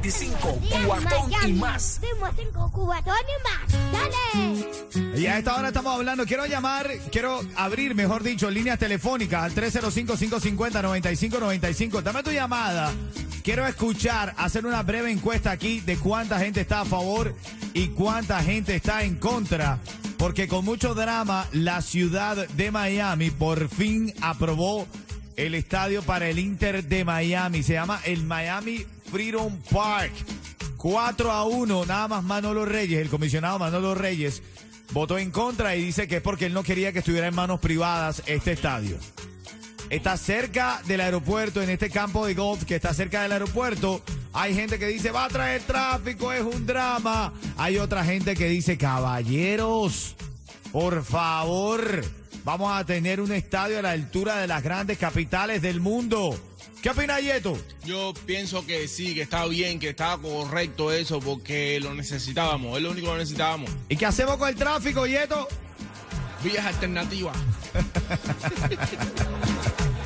95, cuatón y más. Ritmo 5, cubatón y más. Dale. Y a esta hora estamos hablando, quiero llamar, quiero abrir, mejor dicho, líneas telefónicas al 305-550-9595. Dame tu llamada. Quiero escuchar, hacer una breve encuesta aquí de cuánta gente está a favor y cuánta gente está en contra. Porque con mucho drama, la ciudad de Miami por fin aprobó el estadio para el Inter de Miami. Se llama el Miami Freedom Park. 4 a 1, nada más Manolo Reyes, el comisionado Manolo Reyes, votó en contra y dice que es porque él no quería que estuviera en manos privadas este estadio. Está cerca del aeropuerto, en este campo de golf que está cerca del aeropuerto. Hay gente que dice, va a traer tráfico, es un drama. Hay otra gente que dice, caballeros, por favor, vamos a tener un estadio a la altura de las grandes capitales del mundo. ¿Qué opina Yeto? Yo pienso que sí, que está bien, que está correcto eso, porque lo necesitábamos, es lo único que necesitábamos. ¿Y qué hacemos con el tráfico, Yeto? Vías alternativas.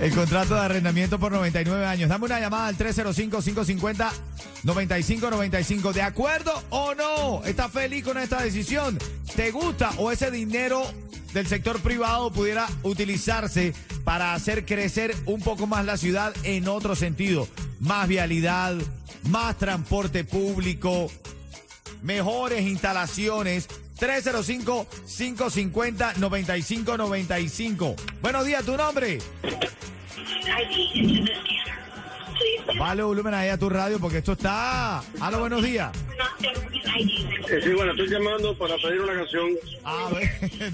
El contrato de arrendamiento por 99 años. Dame una llamada al 305-550-9595. ¿De acuerdo o no? ¿Estás feliz con esta decisión? ¿Te gusta o ese dinero del sector privado pudiera utilizarse para hacer crecer un poco más la ciudad en otro sentido? Más vialidad, más transporte público, mejores instalaciones. 305-550-9595. Buenos días, ¿tu nombre? Vale, volumen ahí a tu radio porque esto está... Aló, buenos días. Eh, sí, bueno, estoy llamando para pedir una canción. A ver,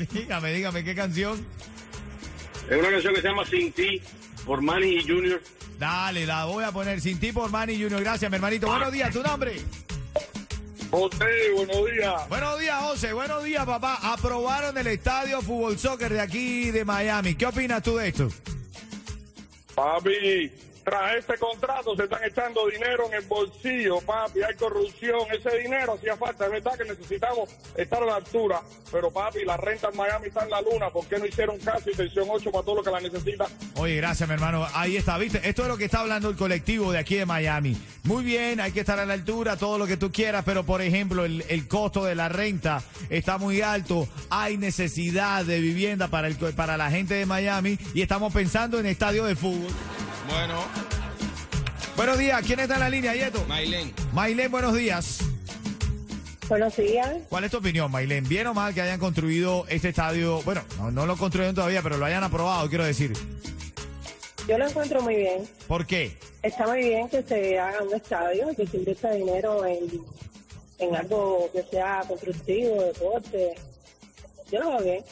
dígame, dígame, ¿qué canción? Es una canción que se llama Sin Ti, por Manny y Junior. Dale, la voy a poner sin ti por Manny Junior. Gracias, mi hermanito. Buenos días, ¿tu nombre? José, buenos días. Buenos días, José. Buenos días, papá. Aprobaron el estadio Fútbol Soccer de aquí de Miami. ¿Qué opinas tú de esto? Papi, tras este contrato se están echando dinero en el bolsillo, papi. Hay corrupción. Ese dinero hacía falta. Es verdad que necesitamos estar a la altura. Pero, papi, la renta en Miami está en la luna. ¿Por qué no hicieron caso y sección 8 para todo lo que la necesita? Oye, gracias, mi hermano. Ahí está, ¿viste? Esto es lo que está hablando el colectivo de aquí de Miami. Muy bien, hay que estar a la altura, todo lo que tú quieras, pero por ejemplo, el, el costo de la renta está muy alto. Hay necesidad de vivienda para, el, para la gente de Miami y estamos pensando en estadio de fútbol. Bueno, Buenos días, ¿quién está en la línea, Yeto? Mailén. Mailén, buenos días. Buenos días. ¿Cuál es tu opinión, Mailén? ¿Bien o mal que hayan construido este estadio? Bueno, no, no lo construyeron todavía, pero lo hayan aprobado, quiero decir. Yo lo encuentro muy bien. ¿Por qué? Está muy bien que se haga un estadio, que se invierta dinero en, en algo que sea constructivo, deporte. Yo lo veo bien.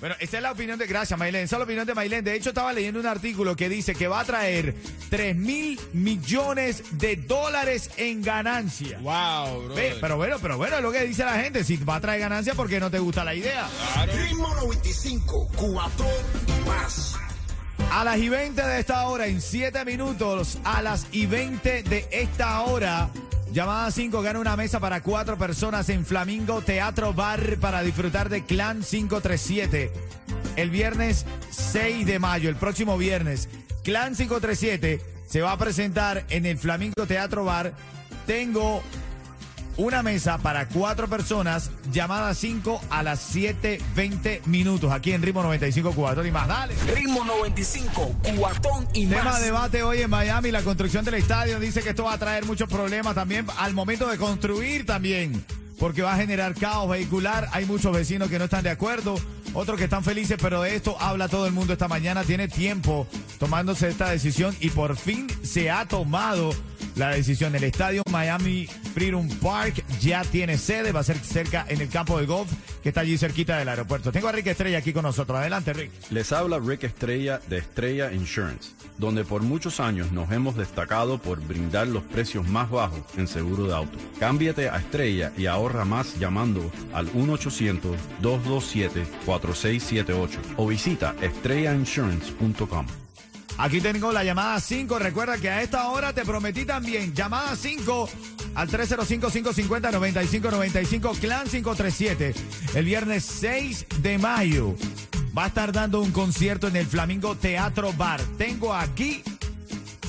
Bueno, esa es la opinión de. Gracias, Mailén. Esa es la opinión de Mailén. De hecho, estaba leyendo un artículo que dice que va a traer 3 mil millones de dólares en ganancia. Wow, bro. Ve, pero bueno, pero bueno, es lo que dice la gente. Si va a traer ganancia, porque no te gusta la idea? Ritmo 95, cuatón y más. A las y 20 de esta hora, en 7 minutos, a las y 20 de esta hora, llamada 5 gana una mesa para cuatro personas en Flamingo Teatro Bar para disfrutar de Clan 537. El viernes 6 de mayo, el próximo viernes, Clan 537 se va a presentar en el Flamingo Teatro Bar. Tengo una mesa para cuatro personas, llamada 5 a las 7.20 minutos, aquí en Ritmo 95 Cubatón y más. Dale. Ritmo 95, cuatón y Tema más. de debate hoy en Miami, la construcción del estadio. Dice que esto va a traer muchos problemas también al momento de construir también, porque va a generar caos vehicular. Hay muchos vecinos que no están de acuerdo, otros que están felices, pero de esto habla todo el mundo esta mañana. Tiene tiempo tomándose esta decisión y por fin se ha tomado la decisión. El estadio Miami Freedom Park ya tiene sede, va a ser cerca en el campo de golf que está allí cerquita del aeropuerto. Tengo a Rick Estrella aquí con nosotros. Adelante, Rick. Les habla Rick Estrella de Estrella Insurance, donde por muchos años nos hemos destacado por brindar los precios más bajos en seguro de auto. Cámbiate a Estrella y ahorra más llamando al 1-800-227-4678. 4678 o visita estrellainsurance.com. Aquí tengo la llamada 5. Recuerda que a esta hora te prometí también. Llamada 5 al 305-550-9595. Clan 537. El viernes 6 de mayo va a estar dando un concierto en el Flamingo Teatro Bar. Tengo aquí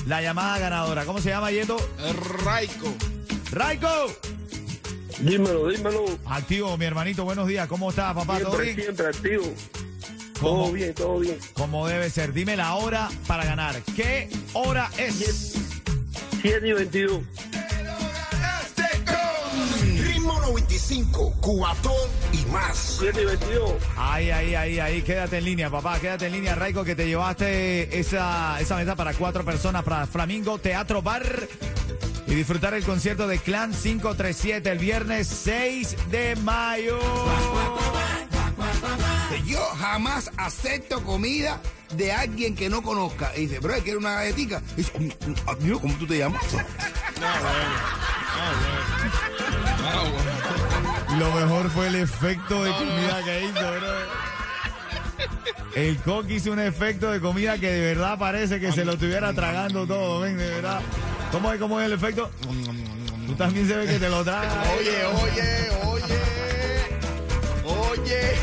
la llamada ganadora. ¿Cómo se llama, Yeto? Raico. ¡Raiko! Dímelo, dímelo. Activo, mi hermanito. Buenos días. ¿Cómo estás, papá? ¿Todo Siempre, bien? siempre activo. Todo bien, todo bien. Como debe ser. Dime la hora para ganar. ¿Qué hora es? 7 y 22. Ritmo 95, cuatón y más. 7 y 22. Ahí, ahí, ahí, ahí. Quédate en línea, papá. Quédate en línea, Raiko, que te llevaste esa, esa meta para cuatro personas para Flamingo Teatro Bar. Y disfrutar el concierto de Clan 537 el viernes 6 de mayo. Yo jamás acepto comida de alguien que no conozca. Y dice, bro, ¿quieres una galletica? Y dice, "Mm, mm, amigo, ¿cómo tú te llamas? Lo mejor fue el efecto de comida que hizo, bro. El coque hizo un efecto de comida que de verdad parece que se lo estuviera tragando todo, ven, de verdad. ¿Cómo es, cómo es el efecto? Tú también se ve que te lo tragas. Oye, oye, oye. Oye.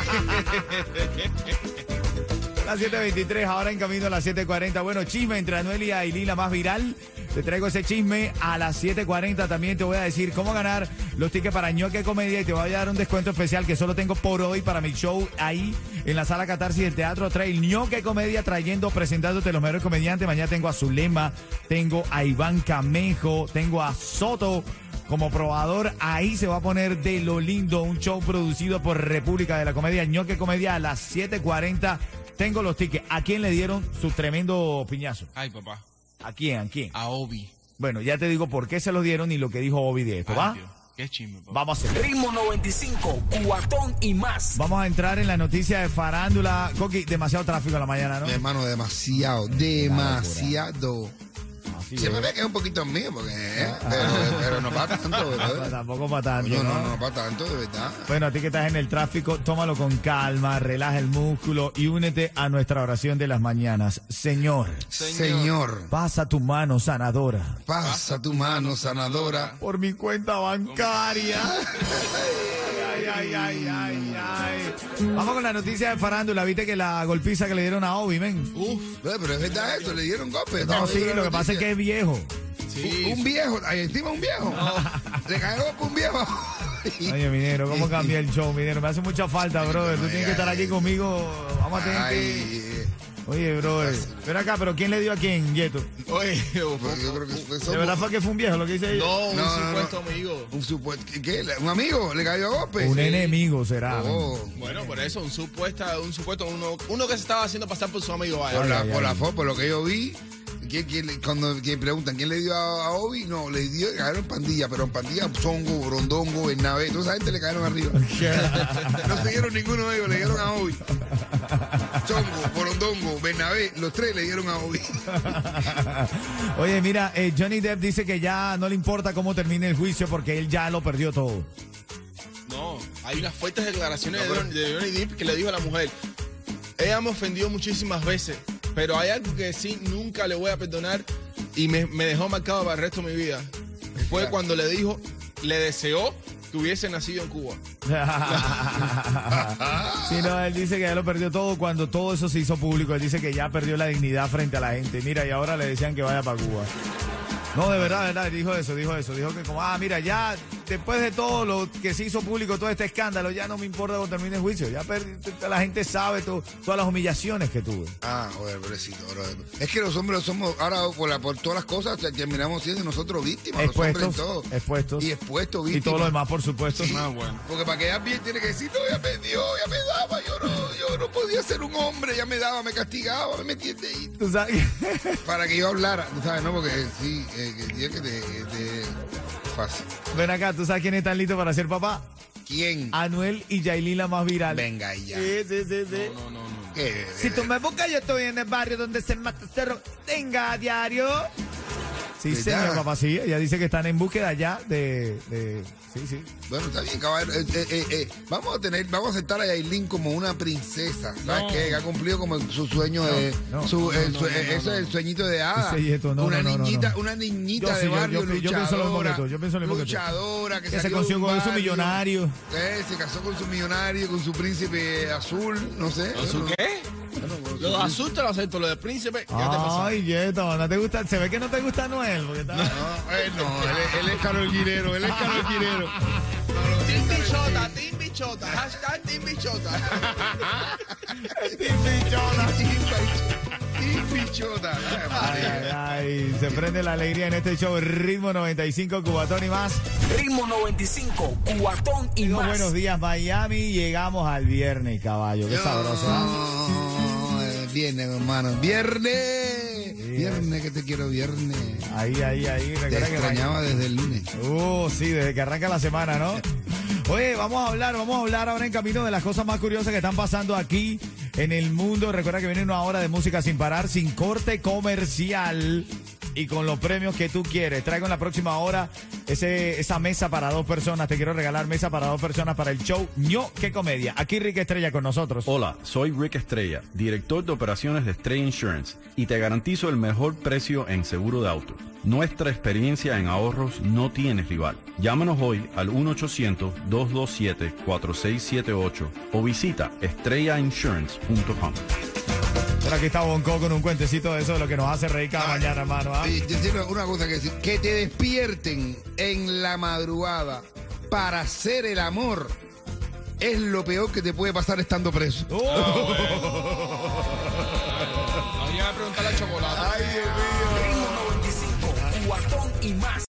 Las 7.23, ahora en camino a las 7.40. Bueno, chisme entre Anuel y Aileen, la más viral. Te traigo ese chisme a las 7.40. También te voy a decir cómo ganar los tickets para ñoque comedia y te voy a dar un descuento especial que solo tengo por hoy para mi show ahí en la sala Catarsis del Teatro Trail. ñoque comedia trayendo, presentándote los mejores comediantes. Mañana tengo a Zulema, tengo a Iván Camejo, tengo a Soto como probador. Ahí se va a poner de lo lindo un show producido por República de la Comedia, ñoque comedia a las 7.40. Tengo los tickets. ¿A quién le dieron su tremendo piñazo? Ay, papá. ¿A quién? ¿A quién? A Obi. Bueno, ya te digo por qué se los dieron y lo que dijo Obi de esto, ¿va? Qué chisme, papá. Vamos a hacer. Ritmo 95, cuatón y más. Vamos a entrar en la noticia de farándula. Coqui, demasiado tráfico en la mañana, ¿no? Hermano, demasiado, demasiado. Así Se me es. ve que es un poquito mío, porque, ¿eh? pero, pero no para tanto, Ah, ¿verdad? Tampoco para tanto, No, no, ¿no? no para tanto, de verdad. Bueno, a ti que estás en el tráfico, tómalo con calma, relaja el músculo y únete a nuestra oración de las mañanas. Señor, Señor, pasa tu mano sanadora pasa tu mano sanadora. por mi cuenta bancaria. Ay, ay, ay, ay, ay. Vamos con la noticia de farándula. Viste que la golpiza que le dieron a Obi, men. Uf. Pero es verdad eso, le dieron golpe. No, sí, lo que pasa es que es viejo. Sí. Un, un viejo, ahí encima un viejo. Le cayó golpe un viejo. Oye, minero, ¿cómo cambia el show, minero? Me hace mucha falta, brother. Tú tienes que estar aquí conmigo. Vamos a tener que... Oye, brother. Ven acá, pero ¿quién le dio a quién, Yeto? Oye, yo creo que fue ¿De verdad fue que fue un viejo lo que dice ella? no, un No, no, supuesto amigo. un supuesto, ¿qué? ¿Un amigo? ¿Le cayó golpe? Un enemigo será. Oh, Bueno, por eso, un supuesta, un supuesto, uno, uno que se estaba haciendo pasar por su amigo. vaya. por la, ay, por ay. la foto, por lo que yo vi, ¿quién- quién cuando quien preguntan quién le dio a, a Obi, no, le dio, le pandilla, pero en pandilla Zongo, Rondongo, Bernabé, toda esa gente le cayeron arriba. no siguieron ninguno de ellos, le dieron a Obi. Zongo, Borondongo, Bernabé, los tres le dieron a Obi. Oye, mira, eh, Johnny Depp dice que ya no le importa cómo termine el juicio porque él ya lo perdió todo. No, hay unas fuertes declaraciones de, Johnny- de Johnny Depp que le dijo a la mujer, ella me ofendió muchísimas veces, pero hay algo que sí nunca le voy a perdonar y me, me dejó marcado para el resto de mi vida. Fue cuando le dijo, le deseó que hubiese nacido en Cuba. sí, no, él dice que ya lo perdió todo cuando todo eso se hizo público. Él dice que ya perdió la dignidad frente a la gente. Mira, y ahora le decían que vaya para Cuba. No, de verdad, de verdad, dijo eso, dijo eso. Dijo que como, ah, mira, ya después de todo lo que se hizo público, todo este escándalo, ya no me importa cuando termine el juicio. Ya perdí- la gente sabe to- todas las humillaciones que tuve. Ah, joder, pobrecito. Es que los hombres somos, ahora por, la- por todas las cosas, terminamos siendo nosotros víctimas, los hombres en Expuestos, todo. expuestos. Y expuestos, Y víctimas. todo lo demás, por supuesto. Sí, Porque para que ella bien tiene que decir, no, ya me dio, ya me daba, yo no, yo no podía ser un hombre, ya me daba, me castigaba, me metía ahí. Tú sabes Para que yo hablara, tú sabes, ¿no? Porque sí, eh, que tiene que te, fácil. Ven acá, ¿tú sabes quién está listo para ser papá? ¿Quién? Anuel y Yailin, la más viral. Venga ya. Sí, sí, sí, sí. No, no, no. ¿Qué? Si tú me buscas, yo estoy en el barrio donde se mata cerro. Tenga a diario. Sí, señor, papá, sí. Ella dice que están en búsqueda ya de, de Sí, sí. Bueno, está bien, caballero. Eh, eh, eh, eh, Vamos a tener, vamos a aceptar a Yailin como una princesa. ¿Sabes No. qué? Que ha cumplido como su sueño de. no, su, no, no, no, no, ese es el sueñito de hada. Ese yeto, no, una no, no, no, niñita, no. una niñita Yo de barrio yo- yo luchadora. yo pienso tú. luchadora que, Que se consiguió con su millonario. Eh, se casó con su millonario, con su príncipe azul, no sé. ¿Azul qué? Lo de azul te lo acepto, lo de príncipe. Ay, Yeto, no te gusta, se ve que no te gusta Noel, porque está... No, no, él, es- él es Carol Guirero, él es Carol Guirero. Team Bichota, Team Bichota, hashtag Team Bichota. Pichota. Ay, Ay, María. ay, ay, se prende la alegría en este show Ritmo 95, Cubatón y más. Ritmo 95, cuatón y más. buenos días, Miami. Llegamos al viernes, caballo. Qué sabroso, eh, Viernes, hermano. Viernes. Viernes, que te quiero viernes. Ahí, ahí, ahí. Te que extrañaba desde el lunes. Uh, sí, desde que arranca la semana, ¿no? Oye, vamos a hablar, vamos a hablar ahora en camino de las cosas más curiosas que están pasando aquí en el mundo. Recuerda que viene una hora de música sin parar, sin corte comercial y con los premios que tú quieres. Traigo en la próxima hora ese, esa mesa para dos personas. Te quiero regalar mesa para dos personas para el show ño, qué comedia. Aquí Rick Estrella con nosotros. Hola, soy Rick Estrella, director de operaciones de Estrella Insurance y te garantizo el mejor precio en seguro de auto. Nuestra experiencia en ahorros no tiene rival. Llámanos hoy al 1-800-227-4678 o visita estrellainsurance.com. Pero aquí está Bonco con un cuentecito de eso de lo que nos hace reír cada mañana, hermano. ¿ah? Y yo tengo una cosa que decir. Que te despierten en la madrugada para hacer el amor es lo peor que te puede pasar estando preso. Oh. Habría que preguntarle a Chocolate. Ay, Dios mío.